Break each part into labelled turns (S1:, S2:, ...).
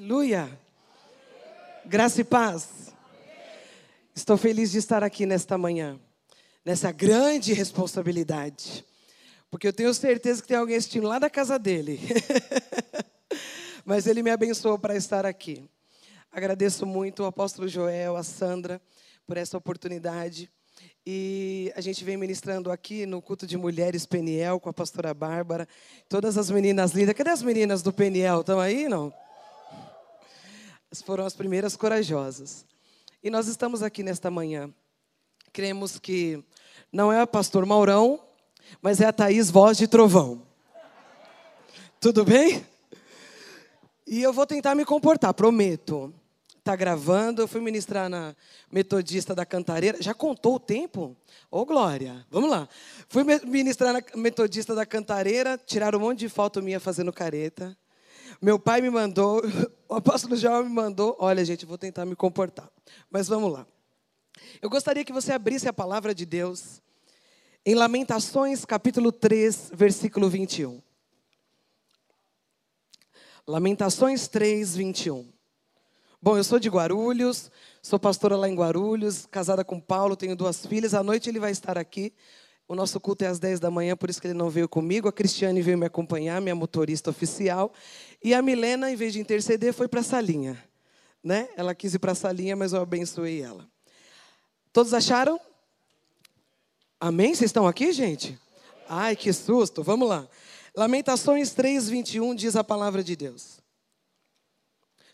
S1: Aleluia. Graça e paz. Estou feliz de estar aqui nesta manhã, nessa grande responsabilidade. Porque eu tenho certeza que tem alguém assistindo lá da casa dele. Mas ele me abençoou para estar aqui. Agradeço muito o apóstolo Joel, a Sandra, por essa oportunidade. E a gente vem ministrando aqui no culto de mulheres Peniel com a pastora Bárbara. Todas as meninas lindas. Cadê as meninas do Peniel? Estão aí, não? Foram as primeiras corajosas. E nós estamos aqui nesta manhã. Cremos que não é o pastor Maurão, mas é a Thaís Voz de Trovão. Tudo bem? E eu vou tentar me comportar, prometo. Tá gravando, eu fui ministrar na Metodista da Cantareira. Já contou o tempo? Ô, oh, Glória, vamos lá. Fui ministrar na Metodista da Cantareira, tiraram um monte de foto minha fazendo careta. Meu pai me mandou, o apóstolo João me mandou. Olha, gente, vou tentar me comportar. Mas vamos lá. Eu gostaria que você abrisse a palavra de Deus em Lamentações, capítulo 3, versículo 21. Lamentações 3, 21. Bom, eu sou de Guarulhos, sou pastora lá em Guarulhos, casada com Paulo, tenho duas filhas. À noite ele vai estar aqui. O nosso culto é às 10 da manhã, por isso que ele não veio comigo. A Cristiane veio me acompanhar, minha motorista oficial. E a Milena, em vez de interceder, foi para a salinha. Né? Ela quis ir para a salinha, mas eu abençoei ela. Todos acharam? Amém? Vocês estão aqui, gente? Ai, que susto. Vamos lá. Lamentações 3, 21 diz a palavra de Deus.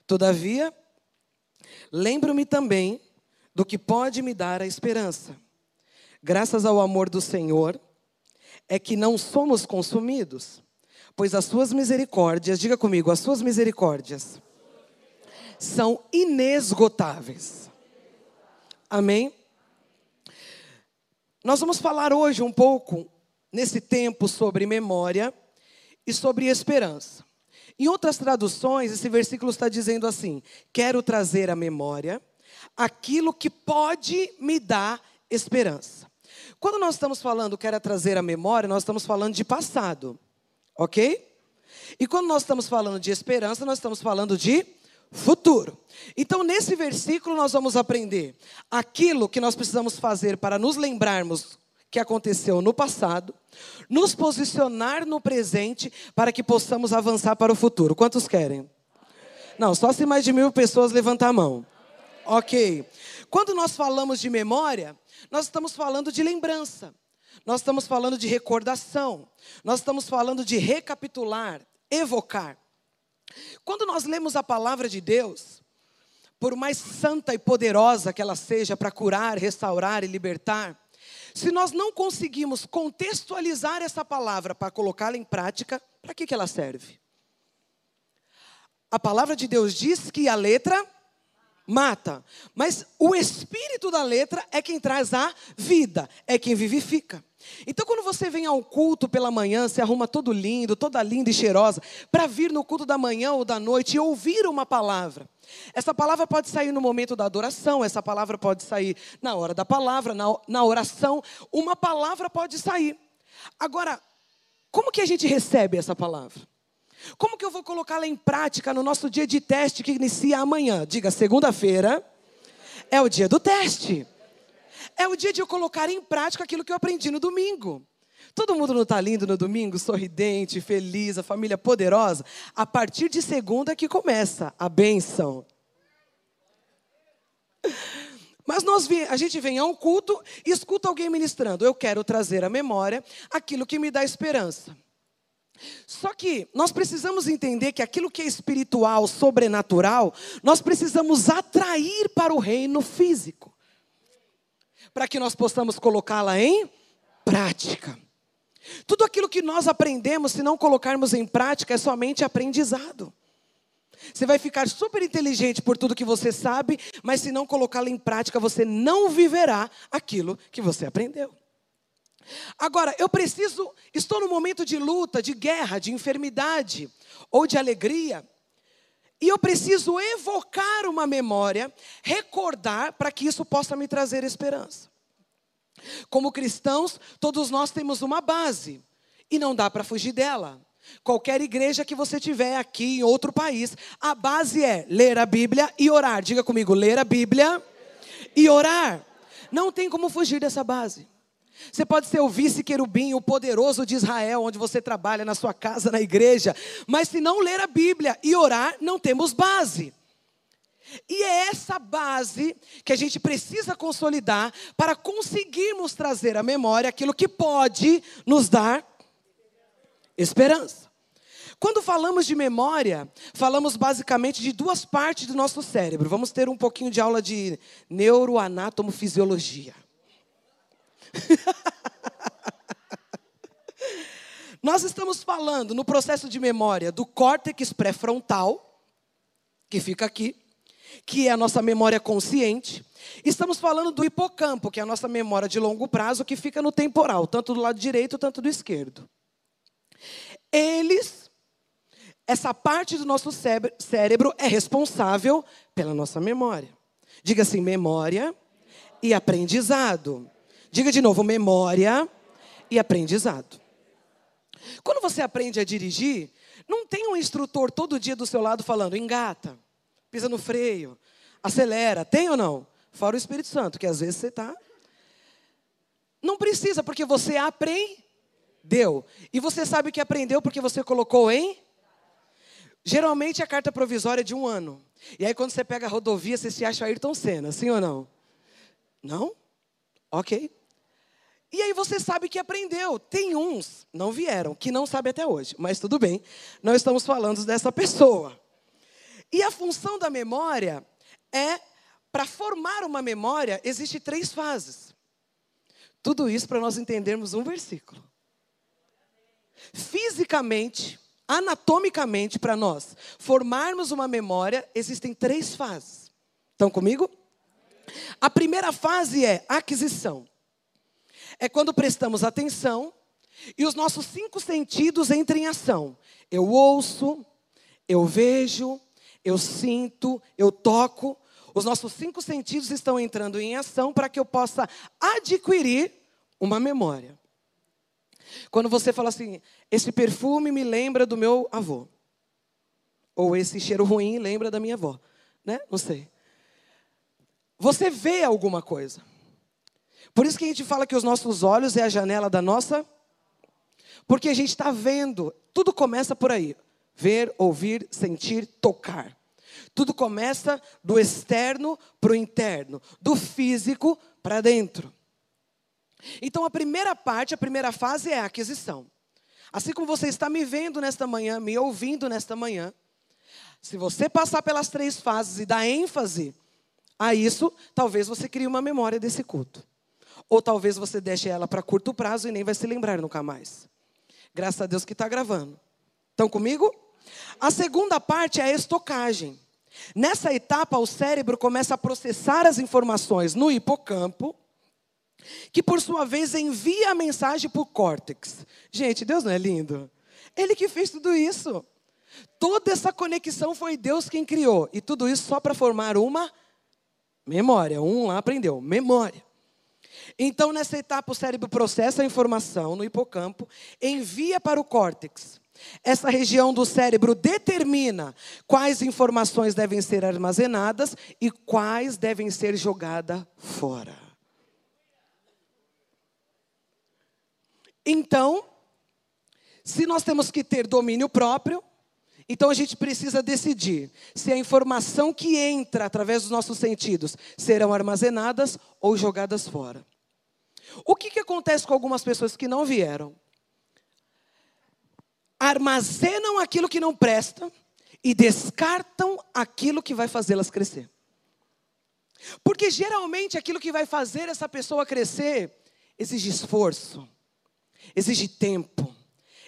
S1: Todavia, lembro-me também do que pode me dar a esperança graças ao amor do Senhor, é que não somos consumidos, pois as suas misericórdias, diga comigo, as suas misericórdias são inesgotáveis. Amém? Nós vamos falar hoje um pouco, nesse tempo, sobre memória e sobre esperança. Em outras traduções, esse versículo está dizendo assim: Quero trazer à memória aquilo que pode me dar esperança. Quando nós estamos falando quero trazer a memória, nós estamos falando de passado, ok? E quando nós estamos falando de esperança, nós estamos falando de futuro. Então, nesse versículo, nós vamos aprender aquilo que nós precisamos fazer para nos lembrarmos que aconteceu no passado, nos posicionar no presente para que possamos avançar para o futuro. Quantos querem? Não, só se mais de mil pessoas levantar a mão. Ok. Quando nós falamos de memória, nós estamos falando de lembrança, nós estamos falando de recordação, nós estamos falando de recapitular, evocar. Quando nós lemos a palavra de Deus, por mais santa e poderosa que ela seja para curar, restaurar e libertar, se nós não conseguimos contextualizar essa palavra para colocá-la em prática, para que, que ela serve? A palavra de Deus diz que a letra mata. Mas o espírito da letra é quem traz a vida, é quem vivifica. Então, quando você vem ao culto pela manhã, se arruma todo lindo, toda linda e cheirosa, para vir no culto da manhã ou da noite e ouvir uma palavra. Essa palavra pode sair no momento da adoração, essa palavra pode sair na hora da palavra, na, na oração. Uma palavra pode sair. Agora, como que a gente recebe essa palavra? Como que eu vou colocá-la em prática no nosso dia de teste que inicia amanhã? Diga, segunda-feira é o dia do teste. É o dia de eu colocar em prática aquilo que eu aprendi no domingo. Todo mundo não está lindo no domingo, sorridente, feliz, a família poderosa? A partir de segunda que começa a benção. Mas nós, a gente vem a um culto e escuta alguém ministrando. Eu quero trazer à memória aquilo que me dá esperança. Só que nós precisamos entender que aquilo que é espiritual, sobrenatural, nós precisamos atrair para o reino físico, para que nós possamos colocá-la em prática. Tudo aquilo que nós aprendemos, se não colocarmos em prática, é somente aprendizado. Você vai ficar super inteligente por tudo que você sabe, mas se não colocá-lo em prática, você não viverá aquilo que você aprendeu. Agora, eu preciso, estou no momento de luta, de guerra, de enfermidade ou de alegria, e eu preciso evocar uma memória, recordar para que isso possa me trazer esperança. Como cristãos, todos nós temos uma base e não dá para fugir dela. Qualquer igreja que você tiver aqui em outro país, a base é ler a Bíblia e orar. Diga comigo, ler a Bíblia e orar. Não tem como fugir dessa base. Você pode ser o vice-querubim, o poderoso de Israel, onde você trabalha, na sua casa, na igreja, mas se não ler a Bíblia e orar, não temos base. E é essa base que a gente precisa consolidar para conseguirmos trazer à memória aquilo que pode nos dar esperança. Quando falamos de memória, falamos basicamente de duas partes do nosso cérebro. Vamos ter um pouquinho de aula de neuroanatomofisiologia. Nós estamos falando no processo de memória do córtex pré-frontal, que fica aqui, que é a nossa memória consciente. Estamos falando do hipocampo, que é a nossa memória de longo prazo, que fica no temporal, tanto do lado direito, tanto do esquerdo. Eles, essa parte do nosso cérebro é responsável pela nossa memória. Diga assim: memória e aprendizado. Diga de novo: memória e aprendizado. Quando você aprende a dirigir, não tem um instrutor todo dia do seu lado falando, engata, pisa no freio, acelera. Tem ou não? Fora o Espírito Santo, que às vezes você está. Não precisa, porque você aprendeu. E você sabe que aprendeu porque você colocou em. Geralmente a carta provisória é de um ano. E aí quando você pega a rodovia, você se acha Ayrton Senna, sim ou não? Não? Ok. E aí você sabe que aprendeu. Tem uns, não vieram, que não sabem até hoje, mas tudo bem. Nós estamos falando dessa pessoa. E a função da memória é, para formar uma memória, existe três fases. Tudo isso para nós entendermos um versículo. Fisicamente, anatomicamente, para nós formarmos uma memória, existem três fases. Estão comigo? A primeira fase é aquisição. É quando prestamos atenção e os nossos cinco sentidos entram em ação. Eu ouço, eu vejo, eu sinto, eu toco. Os nossos cinco sentidos estão entrando em ação para que eu possa adquirir uma memória. Quando você fala assim, esse perfume me lembra do meu avô. Ou esse cheiro ruim lembra da minha avó. Né? Não sei. Você vê alguma coisa. Por isso que a gente fala que os nossos olhos é a janela da nossa. Porque a gente está vendo. Tudo começa por aí: ver, ouvir, sentir, tocar. Tudo começa do externo para o interno, do físico para dentro. Então a primeira parte, a primeira fase é a aquisição. Assim como você está me vendo nesta manhã, me ouvindo nesta manhã, se você passar pelas três fases e dar ênfase a isso, talvez você crie uma memória desse culto. Ou talvez você deixe ela para curto prazo e nem vai se lembrar nunca mais. Graças a Deus que está gravando. Estão comigo? A segunda parte é a estocagem. Nessa etapa, o cérebro começa a processar as informações no hipocampo, que por sua vez envia a mensagem para o córtex. Gente, Deus não é lindo? Ele que fez tudo isso. Toda essa conexão foi Deus quem criou. E tudo isso só para formar uma Memória. Um lá aprendeu. Memória. Então, nessa etapa, o cérebro processa a informação no hipocampo, envia para o córtex. Essa região do cérebro determina quais informações devem ser armazenadas e quais devem ser jogadas fora. Então, se nós temos que ter domínio próprio, então a gente precisa decidir se a informação que entra através dos nossos sentidos serão armazenadas ou jogadas fora. O que, que acontece com algumas pessoas que não vieram? Armazenam aquilo que não presta e descartam aquilo que vai fazê-las crescer. Porque geralmente aquilo que vai fazer essa pessoa crescer exige esforço, exige tempo,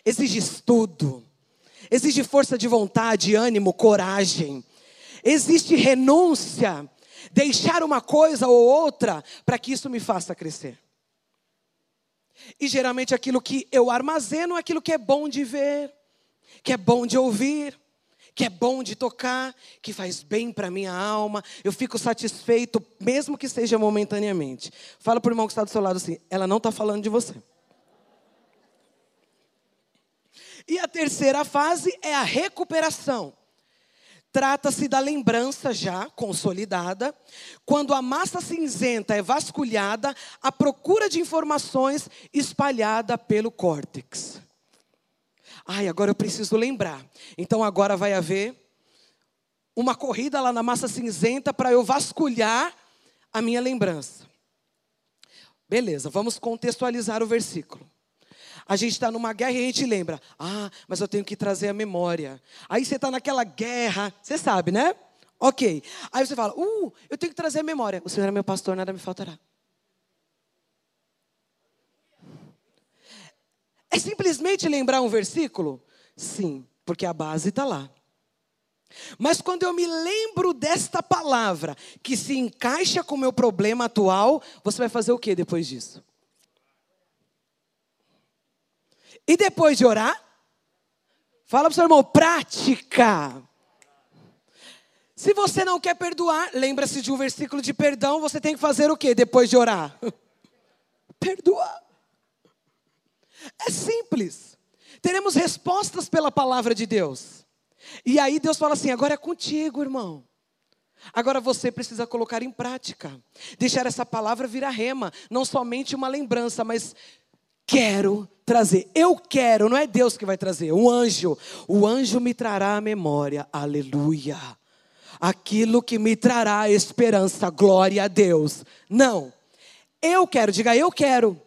S1: exige estudo exige força de vontade, ânimo, coragem. Existe renúncia, deixar uma coisa ou outra para que isso me faça crescer. E geralmente aquilo que eu armazeno é aquilo que é bom de ver, que é bom de ouvir, que é bom de tocar, que faz bem para minha alma. Eu fico satisfeito, mesmo que seja momentaneamente. Fala para o irmão que está do seu lado assim: ela não está falando de você. E a terceira fase é a recuperação. Trata-se da lembrança já consolidada, quando a massa cinzenta é vasculhada à procura de informações espalhada pelo córtex. Ai, agora eu preciso lembrar. Então agora vai haver uma corrida lá na massa cinzenta para eu vasculhar a minha lembrança. Beleza, vamos contextualizar o versículo. A gente está numa guerra e a gente lembra, ah, mas eu tenho que trazer a memória. Aí você está naquela guerra, você sabe, né? Ok. Aí você fala, uh, eu tenho que trazer a memória. O Senhor é meu pastor, nada me faltará. É simplesmente lembrar um versículo? Sim, porque a base está lá. Mas quando eu me lembro desta palavra, que se encaixa com o meu problema atual, você vai fazer o que depois disso? E depois de orar, fala para o seu irmão, prática. Se você não quer perdoar, lembra-se de um versículo de perdão, você tem que fazer o que depois de orar? Perdoar. É simples. Teremos respostas pela palavra de Deus. E aí Deus fala assim: agora é contigo, irmão. Agora você precisa colocar em prática. Deixar essa palavra virar rema, não somente uma lembrança, mas quero trazer. Eu quero, não é Deus que vai trazer, o anjo. O anjo me trará a memória. Aleluia. Aquilo que me trará esperança, glória a Deus. Não. Eu quero, diga eu quero.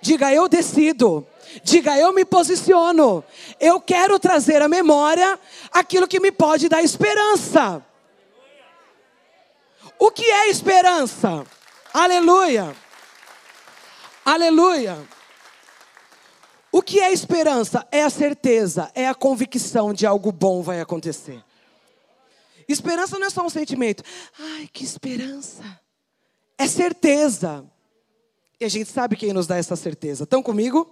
S1: Diga eu decido. Diga eu me posiciono. Eu quero trazer à memória aquilo que me pode dar esperança. O que é esperança? Aleluia. Aleluia. O que é esperança? É a certeza, é a convicção de algo bom vai acontecer. Esperança não é só um sentimento. Ai, que esperança. É certeza. E a gente sabe quem nos dá essa certeza. Estão comigo?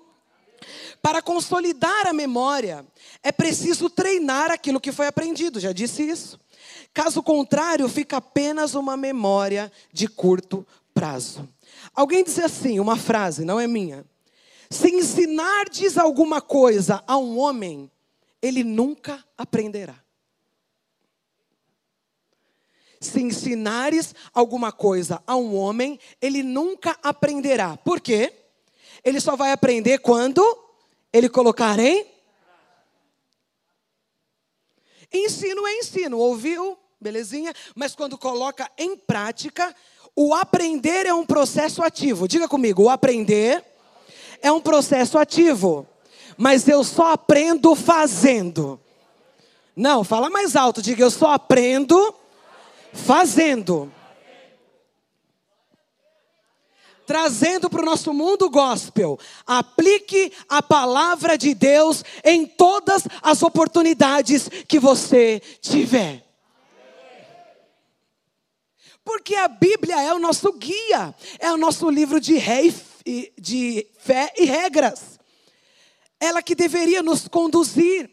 S1: Para consolidar a memória, é preciso treinar aquilo que foi aprendido, já disse isso. Caso contrário, fica apenas uma memória de curto prazo. Alguém disse assim, uma frase, não é minha. Se ensinardes alguma coisa a um homem, ele nunca aprenderá. Se ensinares alguma coisa a um homem, ele nunca aprenderá. Por quê? Ele só vai aprender quando ele colocar em. Ensino é ensino, ouviu? Belezinha? Mas quando coloca em prática, o aprender é um processo ativo. Diga comigo, o aprender é um processo ativo, mas eu só aprendo fazendo. Não, fala mais alto, diga eu só aprendo fazendo. Trazendo para o nosso mundo gospel, aplique a palavra de Deus em todas as oportunidades que você tiver. Porque a Bíblia é o nosso guia, é o nosso livro de rei de fé e regras. Ela que deveria nos conduzir.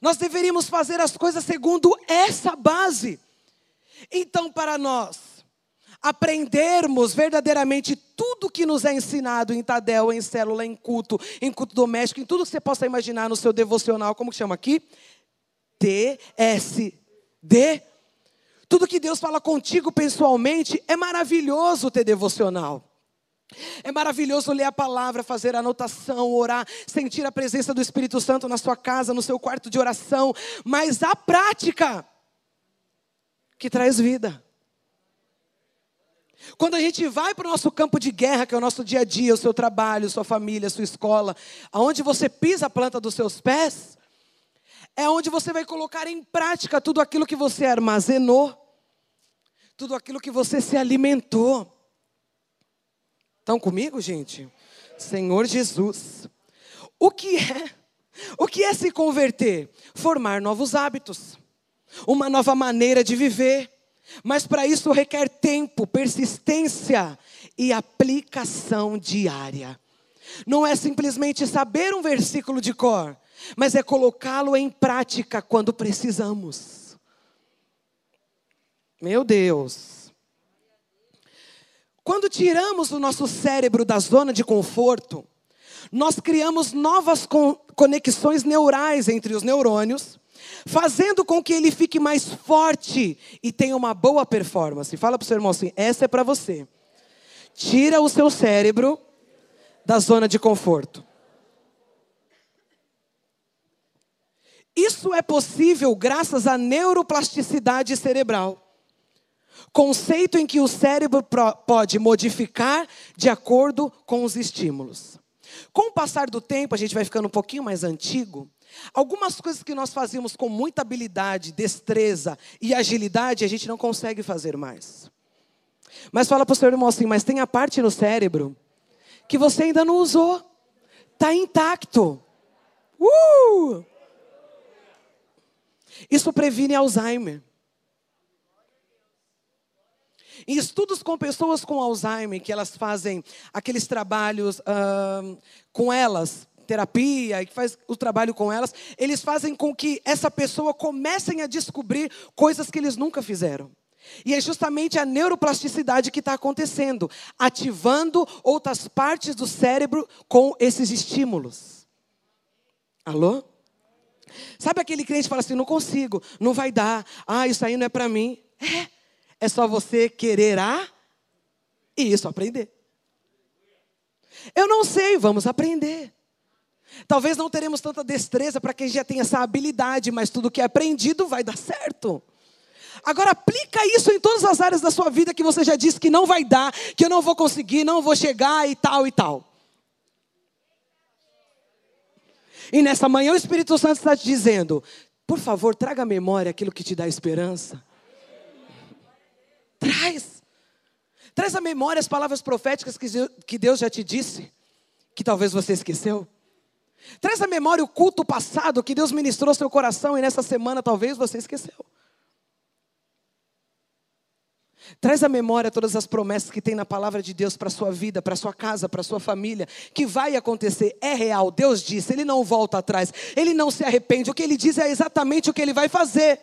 S1: Nós deveríamos fazer as coisas segundo essa base. Então, para nós aprendermos verdadeiramente tudo que nos é ensinado em Tadel, em célula, em culto, em culto doméstico, em tudo que você possa imaginar no seu devocional, como que chama aqui? TSD. Tudo que Deus fala contigo pessoalmente é maravilhoso ter devocional. É maravilhoso ler a palavra, fazer anotação, orar, sentir a presença do Espírito Santo na sua casa, no seu quarto de oração, mas a prática que traz vida. Quando a gente vai para o nosso campo de guerra, que é o nosso dia a dia, o seu trabalho, sua família, sua escola, aonde você pisa a planta dos seus pés, é onde você vai colocar em prática tudo aquilo que você armazenou, tudo aquilo que você se alimentou. Estão comigo, gente? Senhor Jesus. O que é? O que é se converter? Formar novos hábitos, uma nova maneira de viver. Mas para isso requer tempo, persistência e aplicação diária. Não é simplesmente saber um versículo de cor, mas é colocá-lo em prática quando precisamos. Meu Deus. Quando tiramos o nosso cérebro da zona de conforto, nós criamos novas conexões neurais entre os neurônios, fazendo com que ele fique mais forte e tenha uma boa performance. Fala para o seu irmão assim: essa é para você. Tira o seu cérebro da zona de conforto. Isso é possível graças à neuroplasticidade cerebral. Conceito em que o cérebro pode modificar de acordo com os estímulos. Com o passar do tempo, a gente vai ficando um pouquinho mais antigo. Algumas coisas que nós fazíamos com muita habilidade, destreza e agilidade, a gente não consegue fazer mais. Mas fala para o seu irmão assim: mas tem a parte no cérebro que você ainda não usou, está intacto. Uh! Isso previne Alzheimer. Em estudos com pessoas com Alzheimer, que elas fazem aqueles trabalhos uh, com elas, terapia, que faz o trabalho com elas, eles fazem com que essa pessoa comecem a descobrir coisas que eles nunca fizeram. E é justamente a neuroplasticidade que está acontecendo, ativando outras partes do cérebro com esses estímulos. Alô? Sabe aquele crente que fala assim: não consigo, não vai dar, ah, isso aí não é para mim. É, é só você querer a e isso aprender. Eu não sei, vamos aprender. Talvez não teremos tanta destreza para quem já tem essa habilidade, mas tudo que é aprendido vai dar certo. Agora aplica isso em todas as áreas da sua vida que você já disse que não vai dar, que eu não vou conseguir, não vou chegar e tal e tal. E nessa manhã o Espírito Santo está te dizendo: por favor, traga à memória aquilo que te dá esperança. Traz. Traz à memória as palavras proféticas que Deus já te disse, que talvez você esqueceu. Traz à memória o culto passado que Deus ministrou seu coração e nessa semana talvez você esqueceu. Traz à memória todas as promessas que tem na palavra de Deus para a sua vida, para a sua casa, para a sua família, que vai acontecer, é real. Deus disse, Ele não volta atrás, Ele não se arrepende. O que Ele diz é exatamente o que Ele vai fazer.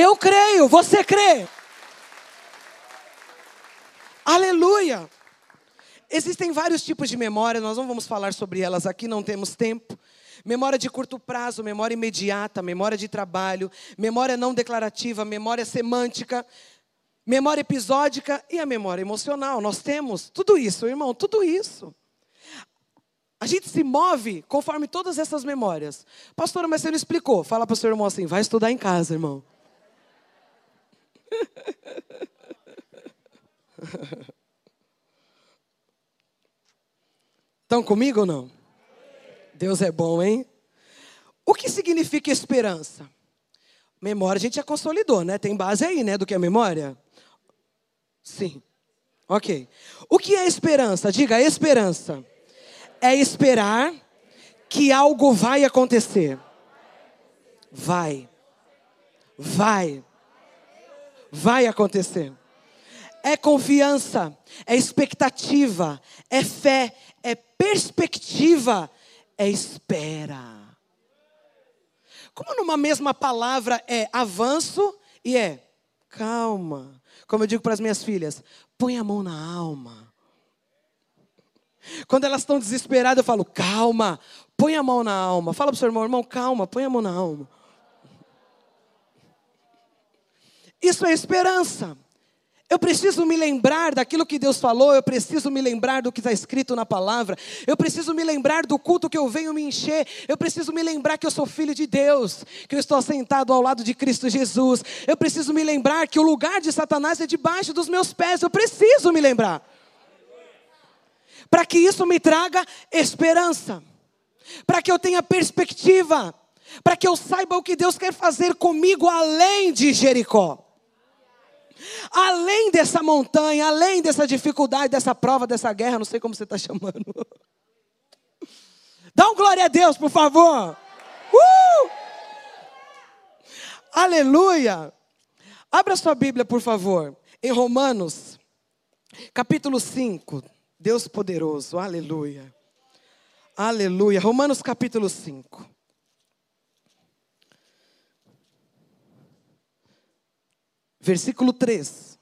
S1: Eu creio, você crê. Aleluia. Existem vários tipos de memória, nós não vamos falar sobre elas aqui, não temos tempo. Memória de curto prazo, memória imediata, memória de trabalho, memória não declarativa, memória semântica, memória episódica e a memória emocional. Nós temos tudo isso, irmão, tudo isso. A gente se move conforme todas essas memórias. Pastora, mas você não explicou. Fala para o seu irmão assim: vai estudar em casa, irmão. Estão comigo ou não? Deus é bom, hein? O que significa esperança? Memória a gente já consolidou, né? Tem base aí, né, do que é memória? Sim. Ok. O que é esperança? Diga, esperança. É esperar que algo vai acontecer. Vai. Vai. Vai acontecer. É confiança, é expectativa, é fé, é perspectiva é espera. Como numa mesma palavra é avanço e é calma. Como eu digo para as minhas filhas, põe a mão na alma. Quando elas estão desesperadas, eu falo, calma, põe a mão na alma. Fala para o seu irmão, irmão, calma, põe a mão na alma. Isso é esperança. Eu preciso me lembrar daquilo que Deus falou, eu preciso me lembrar do que está escrito na palavra, eu preciso me lembrar do culto que eu venho me encher, eu preciso me lembrar que eu sou filho de Deus, que eu estou sentado ao lado de Cristo Jesus, eu preciso me lembrar que o lugar de Satanás é debaixo dos meus pés, eu preciso me lembrar, para que isso me traga esperança, para que eu tenha perspectiva, para que eu saiba o que Deus quer fazer comigo além de Jericó. Além dessa montanha, além dessa dificuldade, dessa prova, dessa guerra, não sei como você está chamando. Dá um glória a Deus, por favor. Uh! Aleluia. Abra sua Bíblia, por favor, em Romanos, capítulo 5. Deus poderoso, aleluia. Aleluia. Romanos capítulo 5. Versículo 3.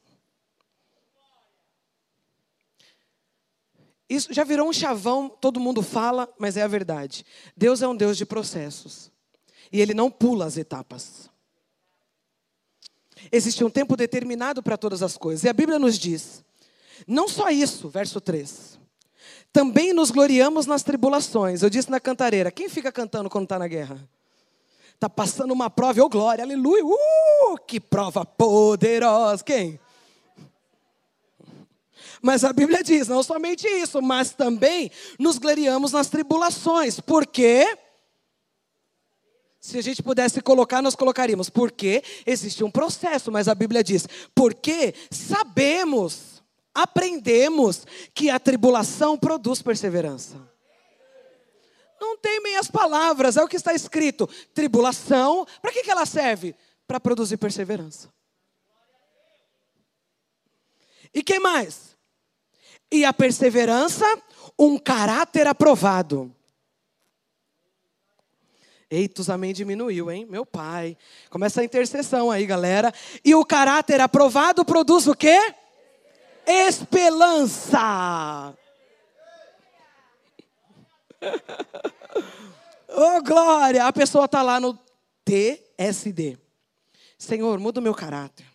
S1: Isso já virou um chavão, todo mundo fala, mas é a verdade. Deus é um Deus de processos. E Ele não pula as etapas. Existe um tempo determinado para todas as coisas. E a Bíblia nos diz: não só isso, verso 3. Também nos gloriamos nas tribulações. Eu disse na cantareira: quem fica cantando quando está na guerra? Está passando uma prova, ô glória, aleluia, uh, que prova poderosa. Quem? Mas a Bíblia diz, não somente isso, mas também nos gloriamos nas tribulações. Por quê? Se a gente pudesse colocar, nós colocaríamos. Porque existe um processo, mas a Bíblia diz: porque sabemos, aprendemos que a tribulação produz perseverança. Não tem meias palavras, é o que está escrito. Tribulação, para que, que ela serve? Para produzir perseverança. E que mais? E a perseverança, um caráter aprovado. Eita, os amém diminuiu, hein? Meu pai. Começa a intercessão aí, galera. E o caráter aprovado produz o quê? Esperança. oh, glória! A pessoa está lá no TSD. Senhor, muda o meu caráter.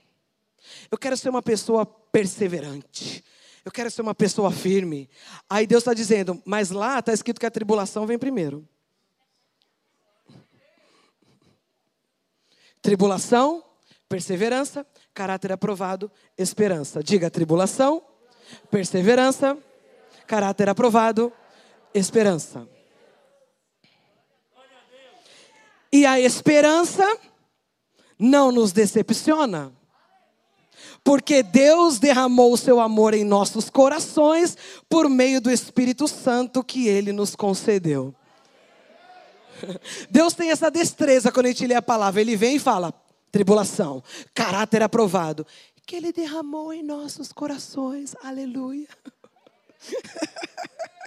S1: Eu quero ser uma pessoa perseverante. Eu quero ser uma pessoa firme. Aí Deus está dizendo, mas lá está escrito que a tribulação vem primeiro. Tribulação, perseverança, caráter aprovado, esperança. Diga tribulação, perseverança, caráter aprovado, esperança. E a esperança não nos decepciona. Porque Deus derramou o seu amor em nossos corações por meio do Espírito Santo que ele nos concedeu. Deus tem essa destreza quando a gente lê a palavra. Ele vem e fala: tribulação, caráter aprovado, que ele derramou em nossos corações. Aleluia.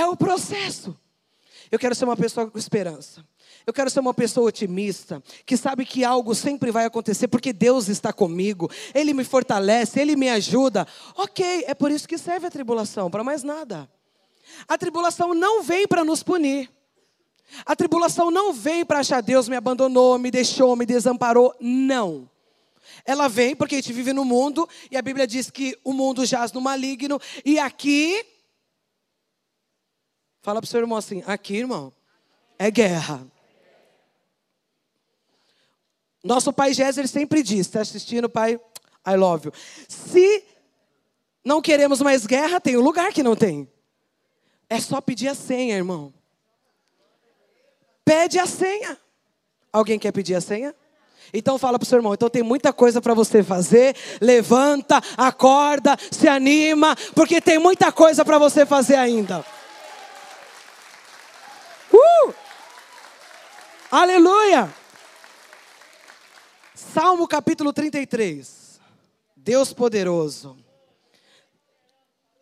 S1: É o processo. Eu quero ser uma pessoa com esperança. Eu quero ser uma pessoa otimista, que sabe que algo sempre vai acontecer porque Deus está comigo, Ele me fortalece, Ele me ajuda. Ok, é por isso que serve a tribulação, para mais nada. A tribulação não vem para nos punir. A tribulação não vem para achar Deus me abandonou, me deixou, me desamparou. Não. Ela vem porque a gente vive no mundo e a Bíblia diz que o mundo jaz no maligno e aqui Fala para o seu irmão assim: aqui, irmão, é guerra. Nosso pai Géser sempre diz: está assistindo, pai? I love you. Se não queremos mais guerra, tem um lugar que não tem. É só pedir a senha, irmão. Pede a senha. Alguém quer pedir a senha? Então fala para o seu irmão, então tem muita coisa para você fazer. Levanta, acorda, se anima, porque tem muita coisa para você fazer ainda. Uh! Aleluia! Salmo capítulo 33. Deus poderoso.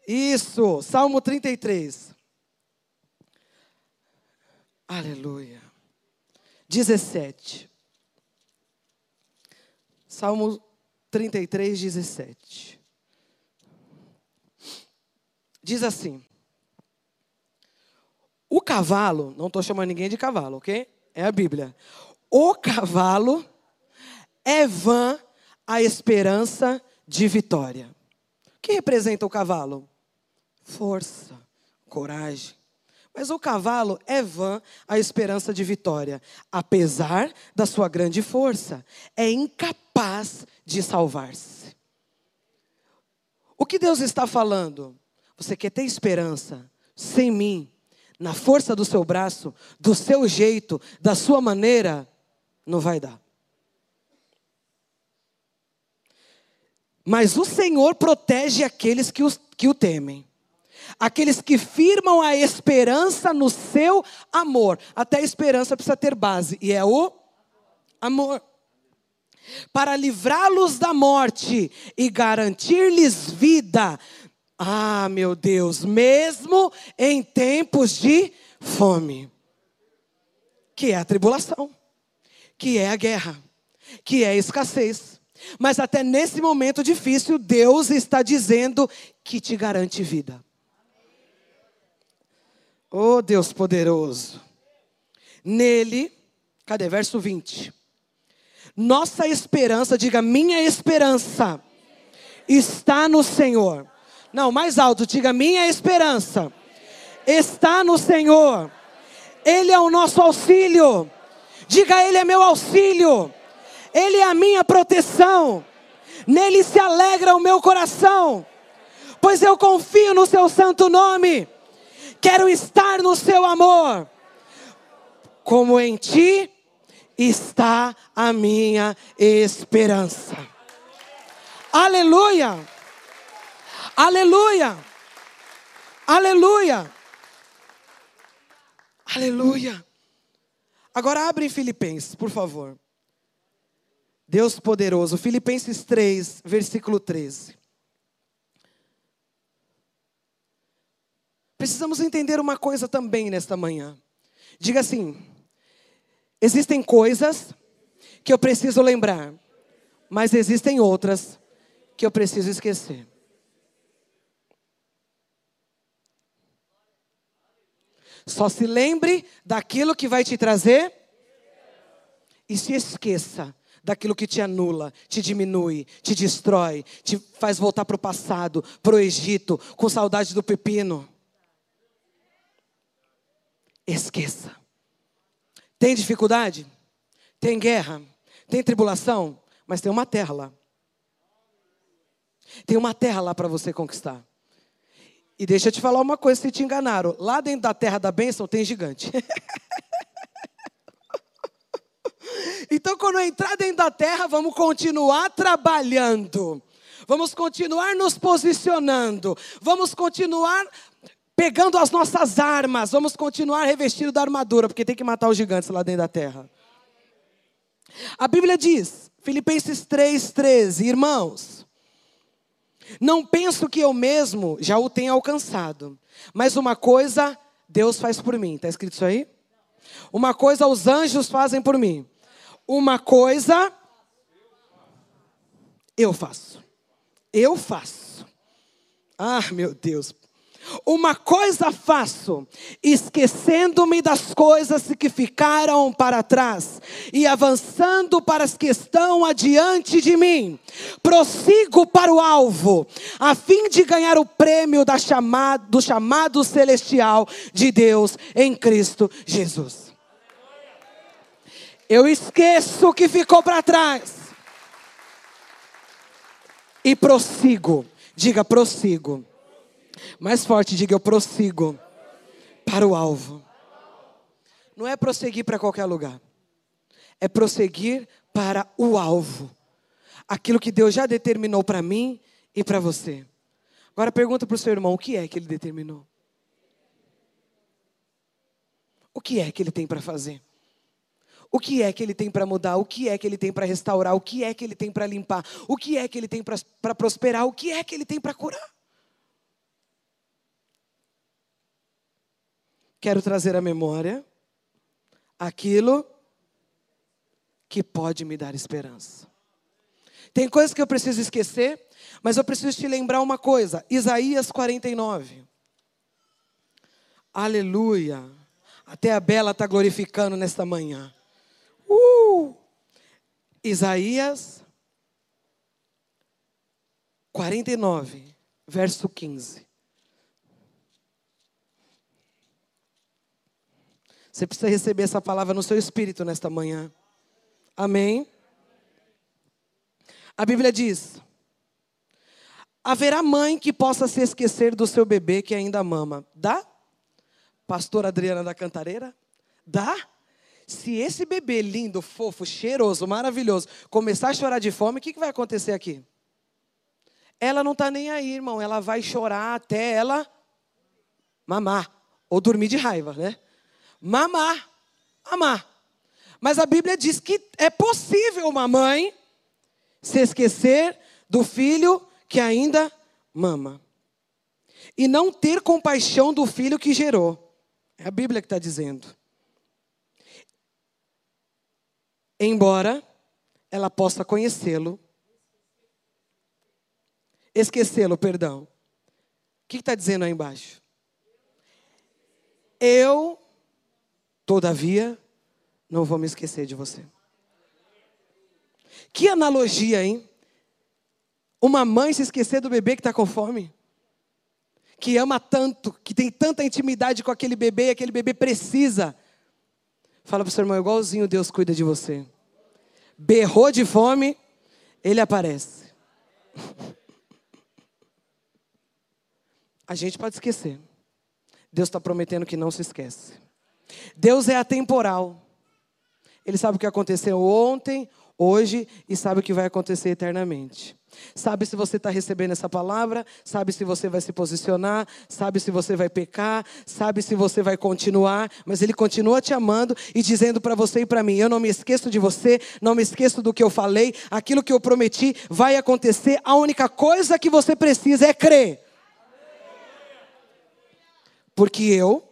S1: Isso, Salmo 33. Aleluia. 17. Salmo 33, 17. Diz assim: O cavalo, não estou chamando ninguém de cavalo, ok? É a Bíblia. O cavalo é vã a esperança de vitória. O que representa o cavalo? Força, coragem, mas o cavalo é vã a esperança de vitória, apesar da sua grande força, é incapaz de salvar-se. O que Deus está falando? Você quer ter esperança sem mim, na força do seu braço, do seu jeito, da sua maneira, não vai dar. Mas o Senhor protege aqueles que, os, que o temem aqueles que firmam a esperança no seu amor. Até a esperança precisa ter base, e é o amor. Para livrá-los da morte e garantir-lhes vida. Ah, meu Deus, mesmo em tempos de fome, que é a tribulação, que é a guerra, que é a escassez, Mas até nesse momento difícil, Deus está dizendo que te garante vida. Oh Deus poderoso. Nele, cadê? Verso 20. Nossa esperança, diga minha esperança, está no Senhor. Não, mais alto, diga minha esperança está no Senhor. Ele é o nosso auxílio. Diga, Ele é meu auxílio. Ele é a minha proteção. Nele se alegra o meu coração, pois eu confio no Seu santo nome. Quero estar no Seu amor. Como em Ti está a minha esperança. Aleluia! Aleluia! Aleluia! Aleluia! Agora abre em Filipenses, por favor. Deus poderoso, Filipenses 3, versículo 13. Precisamos entender uma coisa também nesta manhã. Diga assim: existem coisas que eu preciso lembrar, mas existem outras que eu preciso esquecer. Só se lembre daquilo que vai te trazer e se esqueça daquilo que te anula, te diminui, te destrói, te faz voltar para o passado, para o Egito, com saudade do pepino. Esqueça. Tem dificuldade? Tem guerra? Tem tribulação? Mas tem uma terra lá. Tem uma terra lá para você conquistar. E deixa eu te falar uma coisa, se te enganaram. Lá dentro da terra da bênção tem gigante. então, quando entrar dentro da terra, vamos continuar trabalhando. Vamos continuar nos posicionando. Vamos continuar pegando as nossas armas. Vamos continuar revestido da armadura, porque tem que matar os gigantes lá dentro da terra. A Bíblia diz, Filipenses 3,13, irmãos. Não penso que eu mesmo já o tenha alcançado, mas uma coisa Deus faz por mim. Está escrito isso aí? Uma coisa os anjos fazem por mim. Uma coisa eu faço. Eu faço. Ah, meu Deus. Uma coisa faço, esquecendo-me das coisas que ficaram para trás e avançando para as que estão adiante de mim, prossigo para o alvo, a fim de ganhar o prêmio da chamada, do chamado celestial de Deus em Cristo Jesus. Eu esqueço o que ficou para trás e prossigo. Diga, prossigo mais forte, diga eu prossigo para o alvo. Não é prosseguir para qualquer lugar. É prosseguir para o alvo. Aquilo que Deus já determinou para mim e para você. Agora pergunta para o seu irmão: o que é que ele determinou? O que é que ele tem para fazer? O que é que ele tem para mudar? O que é que ele tem para restaurar? O que é que ele tem para limpar? O que é que ele tem para prosperar? O que é que ele tem para curar? Quero trazer à memória aquilo que pode me dar esperança. Tem coisas que eu preciso esquecer, mas eu preciso te lembrar uma coisa: Isaías 49. Aleluia. Até a Bela está glorificando nesta manhã. Uh! Isaías 49, verso 15. Você precisa receber essa palavra no seu espírito nesta manhã. Amém? A Bíblia diz: Haverá mãe que possa se esquecer do seu bebê que ainda mama. Dá? Pastora Adriana da Cantareira? Dá? Se esse bebê lindo, fofo, cheiroso, maravilhoso, começar a chorar de fome, o que, que vai acontecer aqui? Ela não está nem aí, irmão. Ela vai chorar até ela mamar. Ou dormir de raiva, né? Mamar, amar. Mas a Bíblia diz que é possível uma mãe se esquecer do filho que ainda mama. E não ter compaixão do filho que gerou. É a Bíblia que está dizendo. Embora ela possa conhecê-lo esquecê-lo, perdão. O que está dizendo aí embaixo? Eu, todavia, não vou me esquecer de você. Que analogia, hein? Uma mãe se esquecer do bebê que está com fome, que ama tanto, que tem tanta intimidade com aquele bebê, e aquele bebê precisa. Fala para o seu irmão, igualzinho Deus cuida de você. Berrou de fome, ele aparece. A gente pode esquecer. Deus está prometendo que não se esquece. Deus é atemporal. Ele sabe o que aconteceu ontem, hoje e sabe o que vai acontecer eternamente. Sabe se você está recebendo essa palavra, sabe se você vai se posicionar, sabe se você vai pecar, sabe se você vai continuar, mas Ele continua te amando e dizendo para você e para mim: Eu não me esqueço de você, não me esqueço do que eu falei, aquilo que eu prometi vai acontecer, a única coisa que você precisa é crer. Porque eu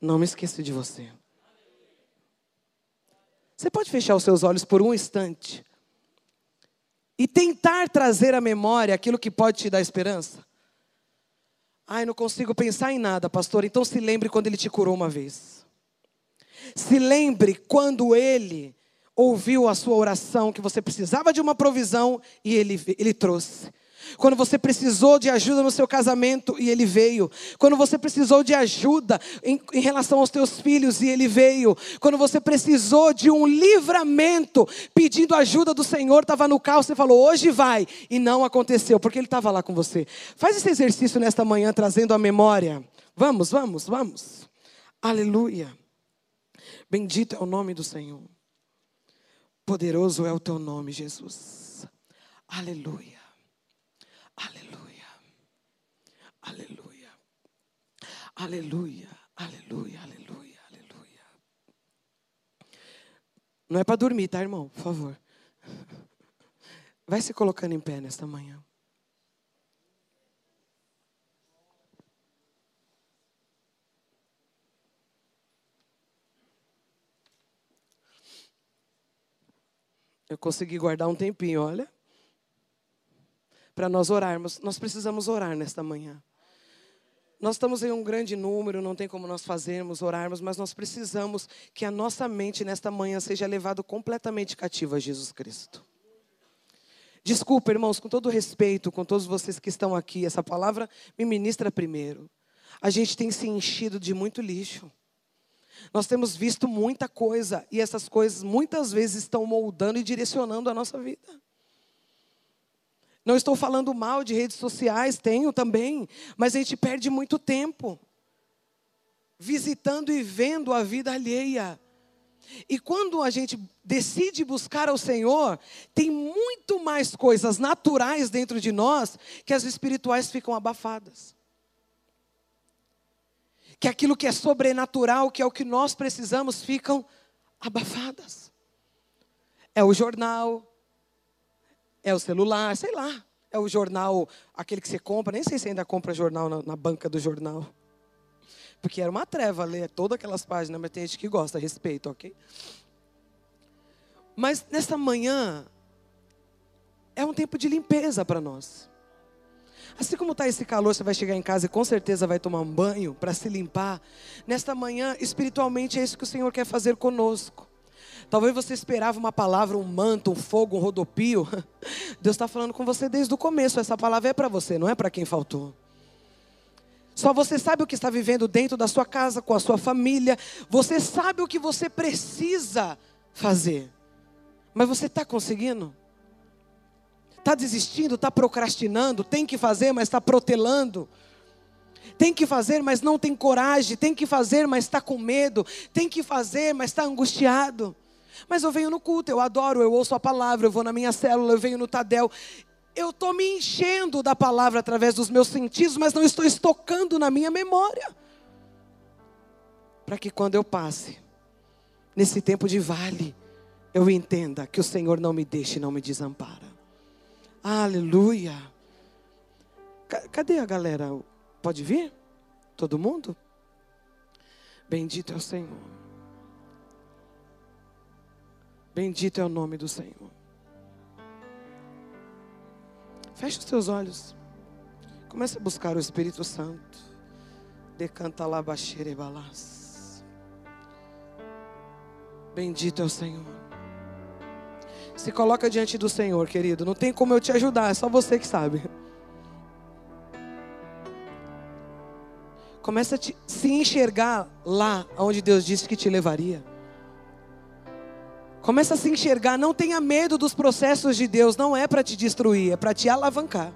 S1: não me esqueço de você. Você pode fechar os seus olhos por um instante e tentar trazer à memória aquilo que pode te dar esperança? Ai, não consigo pensar em nada, pastor. Então se lembre quando ele te curou uma vez. Se lembre quando ele ouviu a sua oração, que você precisava de uma provisão e ele, ele trouxe. Quando você precisou de ajuda no seu casamento e ele veio. Quando você precisou de ajuda em, em, relação aos teus filhos e ele veio. Quando você precisou de um livramento pedindo ajuda do Senhor, estava no carro, você falou, hoje vai. E não aconteceu, porque ele estava lá com você. Faz esse exercício nesta manhã, trazendo a memória. Vamos, vamos, vamos. Aleluia. Bendito é o nome do Senhor. Poderoso é o teu nome, Jesus. Aleluia. Aleluia. Aleluia. Aleluia. Aleluia. Aleluia. Aleluia. Não é para dormir, tá, irmão? Por favor. Vai se colocando em pé nesta manhã. Eu consegui guardar um tempinho, olha para nós orarmos. Nós precisamos orar nesta manhã. Nós estamos em um grande número, não tem como nós fazermos, orarmos, mas nós precisamos que a nossa mente nesta manhã seja levada completamente cativa a Jesus Cristo. Desculpa, irmãos, com todo respeito, com todos vocês que estão aqui, essa palavra me ministra primeiro. A gente tem se enchido de muito lixo. Nós temos visto muita coisa e essas coisas muitas vezes estão moldando e direcionando a nossa vida. Não estou falando mal de redes sociais, tenho também, mas a gente perde muito tempo visitando e vendo a vida alheia. E quando a gente decide buscar ao Senhor, tem muito mais coisas naturais dentro de nós que as espirituais ficam abafadas. Que aquilo que é sobrenatural, que é o que nós precisamos, ficam abafadas. É o jornal, é o celular, sei lá. É o jornal, aquele que você compra, nem sei se ainda compra jornal na, na banca do jornal. Porque era uma treva ler todas aquelas páginas, mas tem gente que gosta, respeito, ok? Mas nesta manhã, é um tempo de limpeza para nós. Assim como está esse calor, você vai chegar em casa e com certeza vai tomar um banho para se limpar. Nesta manhã, espiritualmente, é isso que o Senhor quer fazer conosco. Talvez você esperava uma palavra, um manto, um fogo, um rodopio. Deus está falando com você desde o começo. Essa palavra é para você, não é para quem faltou. Só você sabe o que está vivendo dentro da sua casa, com a sua família. Você sabe o que você precisa fazer. Mas você está conseguindo? Está desistindo, está procrastinando, tem que fazer, mas está protelando. Tem que fazer, mas não tem coragem. Tem que fazer, mas está com medo. Tem que fazer, mas está angustiado. Mas eu venho no culto, eu adoro, eu ouço a palavra, eu vou na minha célula, eu venho no Tadel. Eu estou me enchendo da palavra através dos meus sentidos, mas não estou estocando na minha memória. Para que quando eu passe, nesse tempo de vale, eu entenda que o Senhor não me deixa e não me desampara. Aleluia. Cadê a galera? Pode vir? Todo mundo? Bendito é o Senhor. Bendito é o nome do Senhor. Feche os teus olhos. Comece a buscar o Espírito Santo. Decanta lá balas. Bendito é o Senhor. Se coloca diante do Senhor, querido. Não tem como eu te ajudar, é só você que sabe. Começa a te, se enxergar lá onde Deus disse que te levaria. Começa a se enxergar, não tenha medo dos processos de Deus, não é para te destruir, é para te alavancar.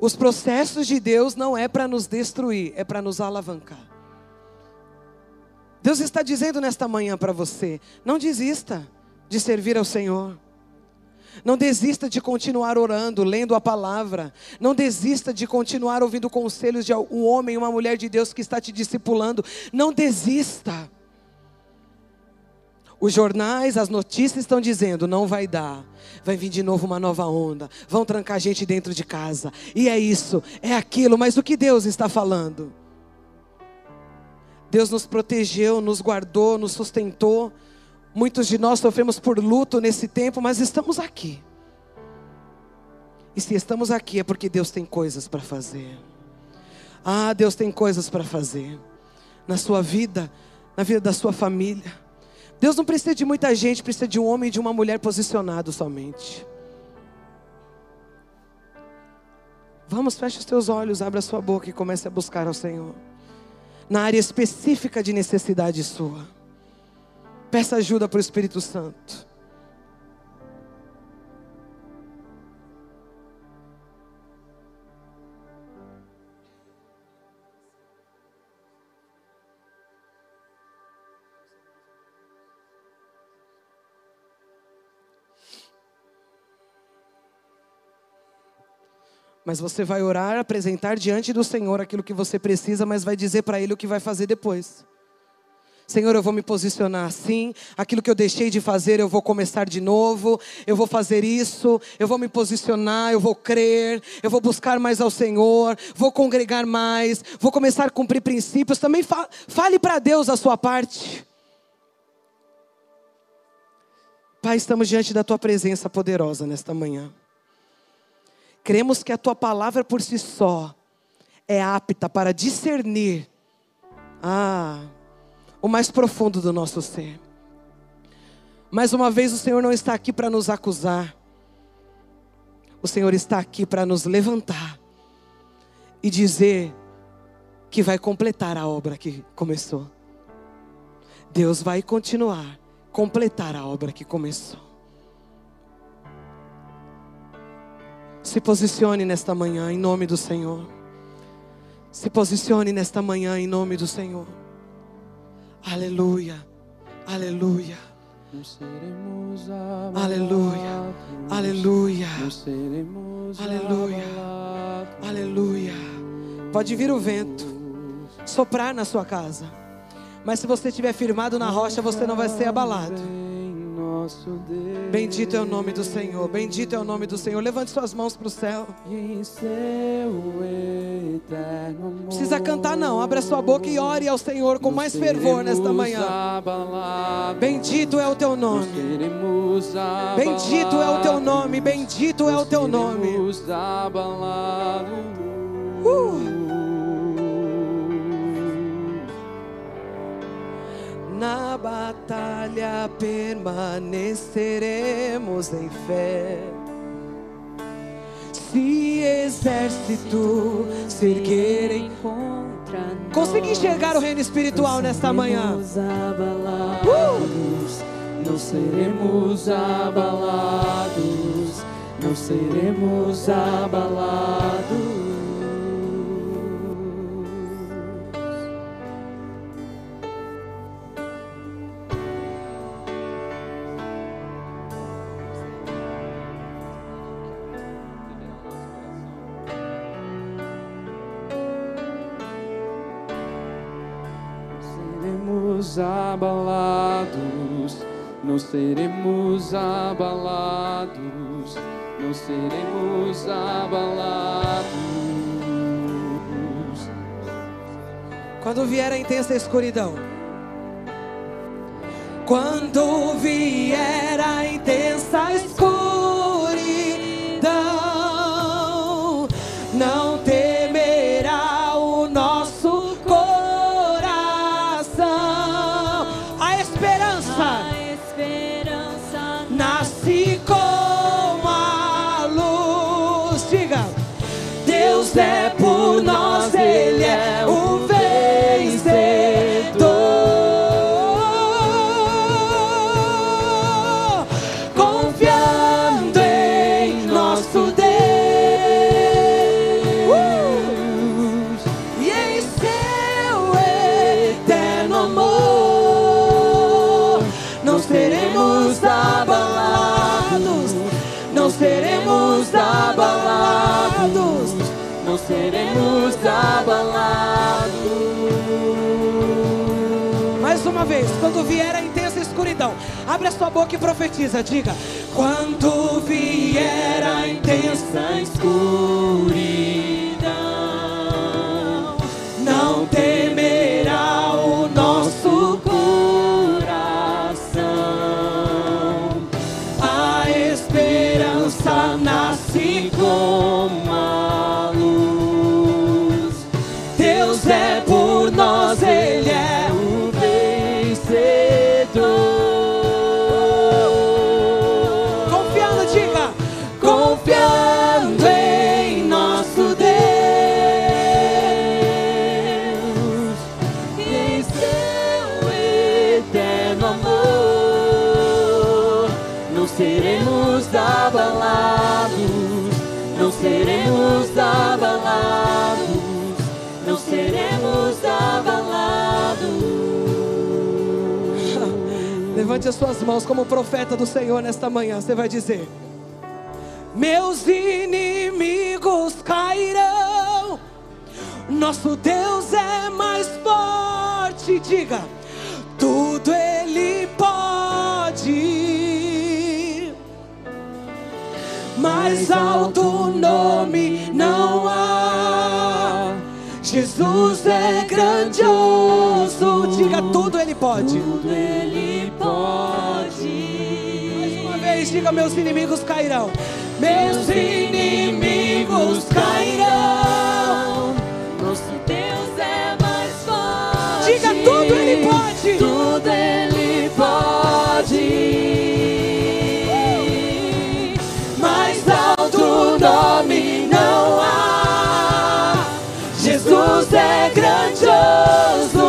S1: Os processos de Deus não é para nos destruir, é para nos alavancar. Deus está dizendo nesta manhã para você: não desista de servir ao Senhor. Não desista de continuar orando, lendo a palavra. Não desista de continuar ouvindo conselhos de um homem, uma mulher de Deus que está te discipulando. Não desista. Os jornais, as notícias estão dizendo: não vai dar. Vai vir de novo uma nova onda. Vão trancar gente dentro de casa. E é isso, é aquilo. Mas o que Deus está falando? Deus nos protegeu, nos guardou, nos sustentou. Muitos de nós sofremos por luto nesse tempo, mas estamos aqui. E se estamos aqui é porque Deus tem coisas para fazer. Ah, Deus tem coisas para fazer na sua vida, na vida da sua família. Deus não precisa de muita gente, precisa de um homem e de uma mulher posicionados somente. Vamos, feche os teus olhos, abra a sua boca e comece a buscar ao Senhor. Na área específica de necessidade sua. Peça ajuda para o Espírito Santo. Mas você vai orar, apresentar diante do Senhor aquilo que você precisa, mas vai dizer para Ele o que vai fazer depois. Senhor, eu vou me posicionar assim, aquilo que eu deixei de fazer, eu vou começar de novo, eu vou fazer isso, eu vou me posicionar, eu vou crer, eu vou buscar mais ao Senhor, vou congregar mais, vou começar a cumprir princípios. Também fale para Deus a sua parte. Pai, estamos diante da tua presença poderosa nesta manhã. Cremos que a tua palavra por si só é apta para discernir ah, o mais profundo do nosso ser. Mais uma vez, o Senhor não está aqui para nos acusar, o Senhor está aqui para nos levantar e dizer que vai completar a obra que começou. Deus vai continuar, completar a obra que começou. Se posicione nesta manhã em nome do Senhor. Se posicione nesta manhã em nome do Senhor. Aleluia. Aleluia. Aleluia. Aleluia. Aleluia. Aleluia. Pode vir o vento soprar na sua casa. Mas se você estiver firmado na rocha, você não vai ser abalado. Bendito é o nome do Senhor, bendito é o nome do Senhor. Levante suas mãos para o céu. Precisa cantar, não. Abra sua boca e ore ao Senhor com mais fervor nesta manhã. Bendito é o teu nome. Bendito é o teu nome, bendito é o teu nome. Uh. Na batalha permaneceremos em fé. Se exército se erguerem contra nós, consegui enxergar o reino espiritual nesta manhã. Abalados, uh! Não seremos abalados, não seremos abalados.
S2: Abalados, não seremos abalados, não seremos abalados.
S1: Quando vier a intensa escuridão, quando vier a intensa escuridão, uma vez, quando vier a intensa escuridão, abre a sua boca e profetiza, diga: Quando vier a intensa escuridão, Levante as suas mãos como profeta do Senhor nesta manhã. Você vai dizer: Meus inimigos cairão. Nosso Deus é mais forte. Diga: Tudo Ele pode. Mais alto nome não há. Jesus é grandioso. Diga: Tudo Ele pode.
S2: Tudo Ele
S1: vez, diga: Meus inimigos cairão. Meus inimigos cairão.
S2: Nosso Deus é mais forte.
S1: Diga: Tudo Ele pode.
S2: Tudo Ele pode.
S1: Mais alto nome não há. Jesus é grandioso.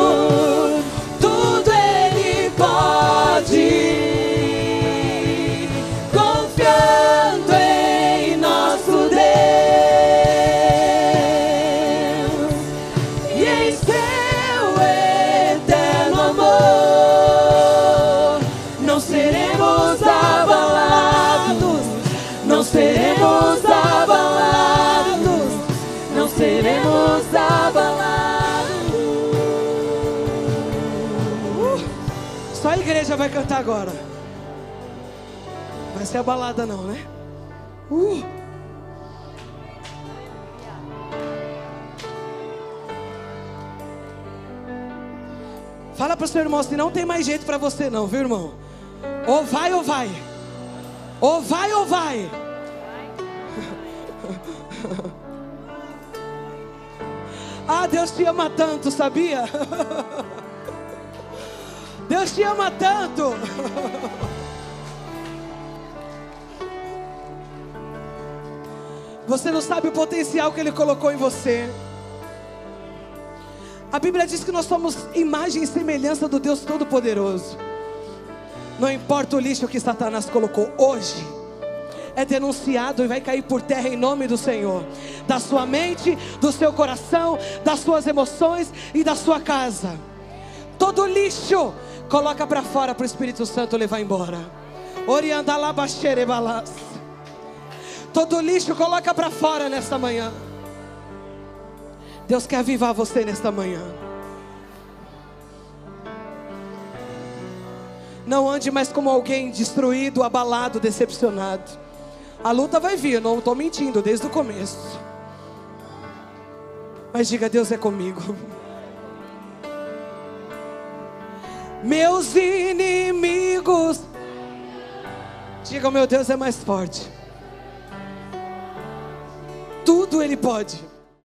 S1: Cantar agora. Vai ser abalada não, né? Uh. Fala para o seu irmão assim, não tem mais jeito para você não, viu irmão? Ou vai ou vai. Ou vai ou vai. Ah, Deus te ama tanto, sabia? Deus te ama tanto. Você não sabe o potencial que Ele colocou em você. A Bíblia diz que nós somos imagem e semelhança do Deus Todo-Poderoso. Não importa o lixo que Satanás colocou hoje, é denunciado e vai cair por terra em nome do Senhor. Da sua mente, do seu coração, das suas emoções e da sua casa. Todo lixo, coloca para fora para o Espírito Santo levar embora. Oriandalabaxerebalas. Todo lixo, coloca para fora nesta manhã. Deus quer avivar você nesta manhã. Não ande mais como alguém destruído, abalado, decepcionado. A luta vai vir, não estou mentindo desde o começo. Mas diga, Deus é comigo. Meus inimigos. Diga, meu Deus é mais forte. Tudo Ele pode.